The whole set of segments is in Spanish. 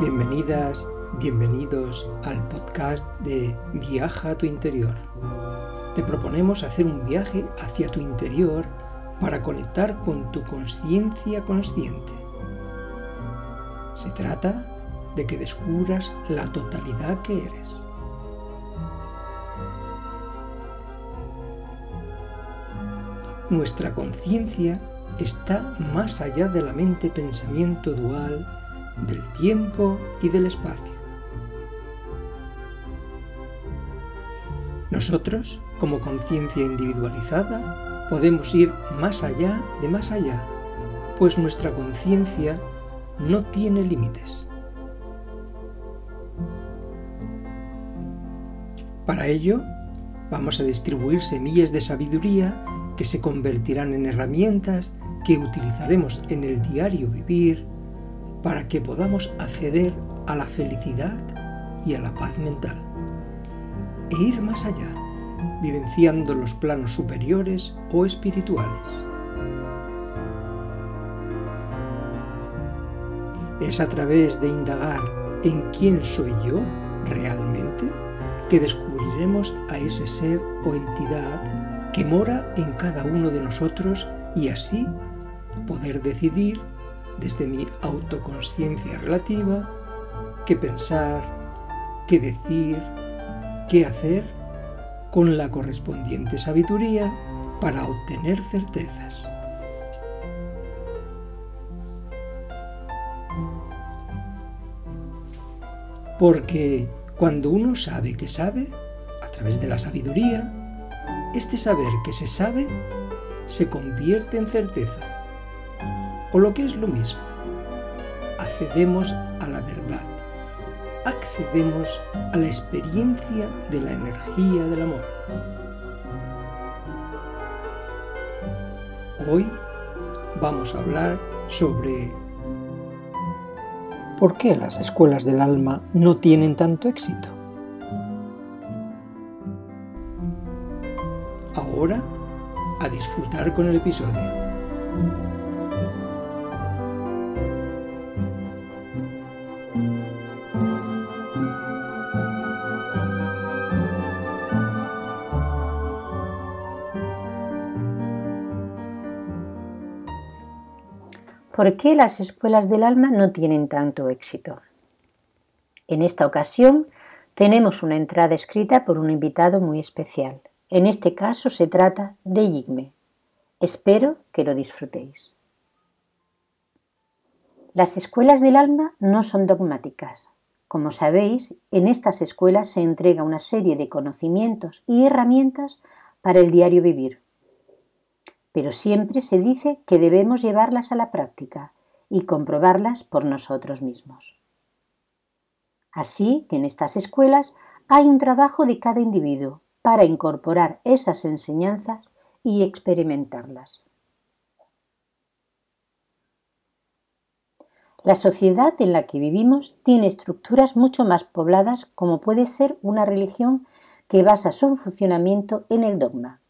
Bienvenidas, bienvenidos al podcast de Viaja a tu interior. Te proponemos hacer un viaje hacia tu interior para conectar con tu conciencia consciente. Se trata de que descubras la totalidad que eres. Nuestra conciencia está más allá de la mente-pensamiento dual del tiempo y del espacio. Nosotros, como conciencia individualizada, podemos ir más allá de más allá, pues nuestra conciencia no tiene límites. Para ello, vamos a distribuir semillas de sabiduría que se convertirán en herramientas que utilizaremos en el diario vivir para que podamos acceder a la felicidad y a la paz mental e ir más allá, vivenciando los planos superiores o espirituales. Es a través de indagar en quién soy yo realmente que descubriremos a ese ser o entidad que mora en cada uno de nosotros y así poder decidir desde mi autoconsciencia relativa qué pensar, qué decir, qué hacer con la correspondiente sabiduría para obtener certezas. Porque cuando uno sabe que sabe, a través de la sabiduría, este saber que se sabe se convierte en certeza o lo que es lo mismo, accedemos a la verdad, accedemos a la experiencia de la energía del amor. Hoy vamos a hablar sobre por qué las escuelas del alma no tienen tanto éxito. Ahora, a disfrutar con el episodio. ¿Por qué las escuelas del alma no tienen tanto éxito? En esta ocasión tenemos una entrada escrita por un invitado muy especial. En este caso se trata de Yigme. Espero que lo disfrutéis. Las escuelas del alma no son dogmáticas. Como sabéis, en estas escuelas se entrega una serie de conocimientos y herramientas para el diario vivir, pero siempre se dice que debemos llevarlas a la práctica y comprobarlas por nosotros mismos. Así que en estas escuelas hay un trabajo de cada individuo para incorporar esas enseñanzas y experimentarlas. La sociedad en la que vivimos tiene estructuras mucho más pobladas como puede ser una religión que basa su funcionamiento en el dogma.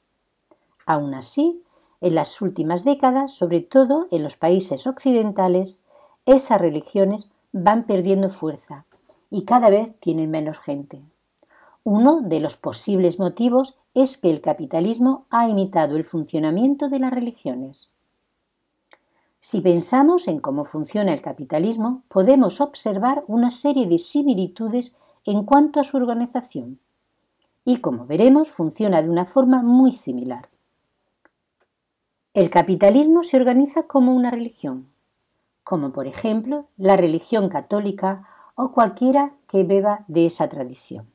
Aún así, en las últimas décadas, sobre todo en los países occidentales, esas religiones van perdiendo fuerza y cada vez tienen menos gente. Uno de los posibles motivos es que el capitalismo ha imitado el funcionamiento de las religiones. Si pensamos en cómo funciona el capitalismo, podemos observar una serie de similitudes en cuanto a su organización. Y como veremos, funciona de una forma muy similar. El capitalismo se organiza como una religión, como por ejemplo la religión católica o cualquiera que beba de esa tradición.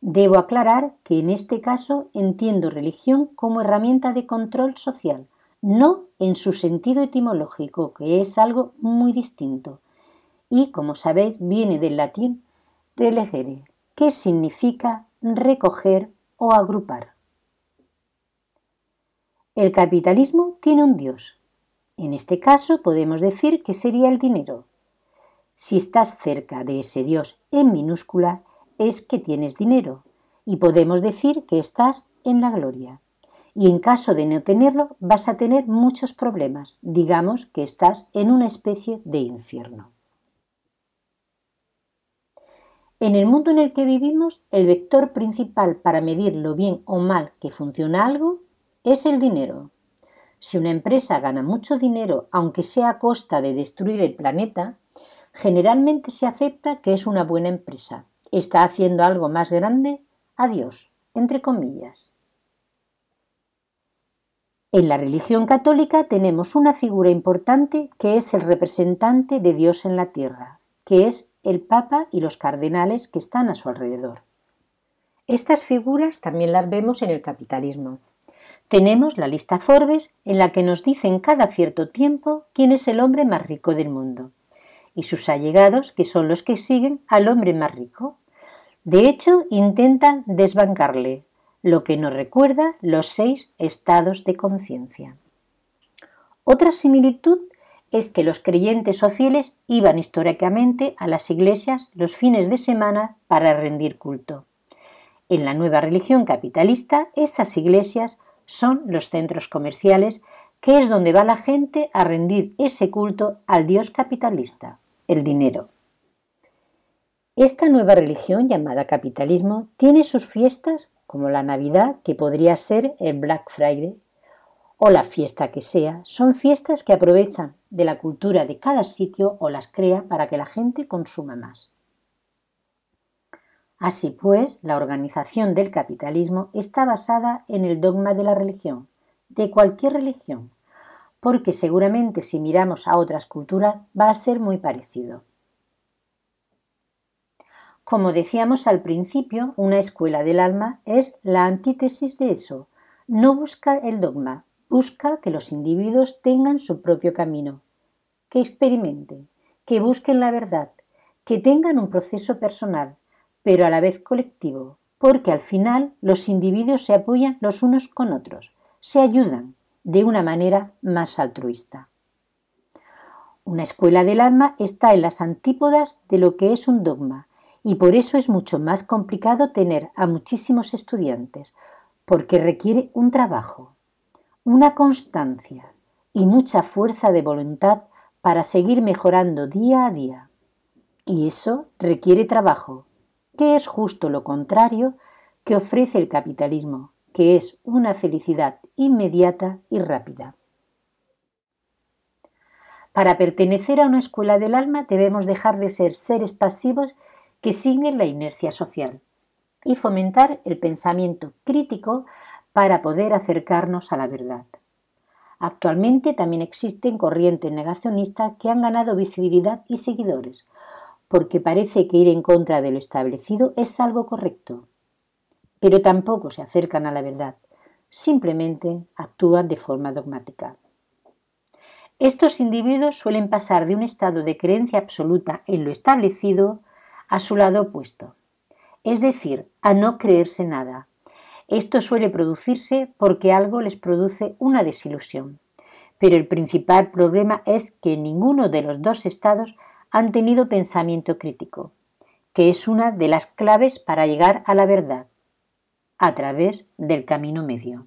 Debo aclarar que en este caso entiendo religión como herramienta de control social, no en su sentido etimológico, que es algo muy distinto, y como sabéis viene del latín relegere, que significa recoger o agrupar. El capitalismo tiene un Dios. En este caso podemos decir que sería el dinero. Si estás cerca de ese Dios en minúscula, es que tienes dinero y podemos decir que estás en la gloria. Y en caso de no tenerlo, vas a tener muchos problemas. Digamos que estás en una especie de infierno. En el mundo en el que vivimos, el vector principal para medir lo bien o mal que funciona algo es el dinero. Si una empresa gana mucho dinero, aunque sea a costa de destruir el planeta, generalmente se acepta que es una buena empresa. Está haciendo algo más grande a Dios, entre comillas. En la religión católica tenemos una figura importante que es el representante de Dios en la tierra, que es el Papa y los cardenales que están a su alrededor. Estas figuras también las vemos en el capitalismo. Tenemos la lista Forbes en la que nos dicen cada cierto tiempo quién es el hombre más rico del mundo y sus allegados, que son los que siguen al hombre más rico. De hecho, intentan desbancarle, lo que nos recuerda los seis estados de conciencia. Otra similitud es que los creyentes o fieles iban históricamente a las iglesias los fines de semana para rendir culto. En la nueva religión capitalista, esas iglesias son los centros comerciales, que es donde va la gente a rendir ese culto al dios capitalista, el dinero. Esta nueva religión llamada capitalismo tiene sus fiestas como la Navidad, que podría ser el Black Friday, o la fiesta que sea, son fiestas que aprovechan de la cultura de cada sitio o las crea para que la gente consuma más. Así pues, la organización del capitalismo está basada en el dogma de la religión, de cualquier religión, porque seguramente si miramos a otras culturas va a ser muy parecido. Como decíamos al principio, una escuela del alma es la antítesis de eso. No busca el dogma, Busca que los individuos tengan su propio camino, que experimenten, que busquen la verdad, que tengan un proceso personal, pero a la vez colectivo, porque al final los individuos se apoyan los unos con otros, se ayudan de una manera más altruista. Una escuela del alma está en las antípodas de lo que es un dogma y por eso es mucho más complicado tener a muchísimos estudiantes, porque requiere un trabajo, una constancia y mucha fuerza de voluntad para seguir mejorando día a día. Y eso requiere trabajo, que es justo lo contrario que ofrece el capitalismo, que es una felicidad inmediata y rápida. Para pertenecer a una escuela del alma debemos dejar de ser seres pasivos que siguen la inercia social y fomentar el pensamiento crítico para poder acercarnos a la verdad. Actualmente también existen corrientes negacionistas que han ganado visibilidad y seguidores, porque parece que ir en contra de lo establecido es algo correcto. Pero tampoco se acercan a la verdad, simplemente actúan de forma dogmática. Estos individuos suelen pasar de un estado de creencia absoluta en lo establecido a su lado opuesto, es decir, a no creerse nada, esto suele producirse porque algo les produce una desilusión. Pero el principal problema es que ninguno de los dos estados han tenido pensamiento crítico, que es una de las claves para llegar a la verdad, a través del camino medio.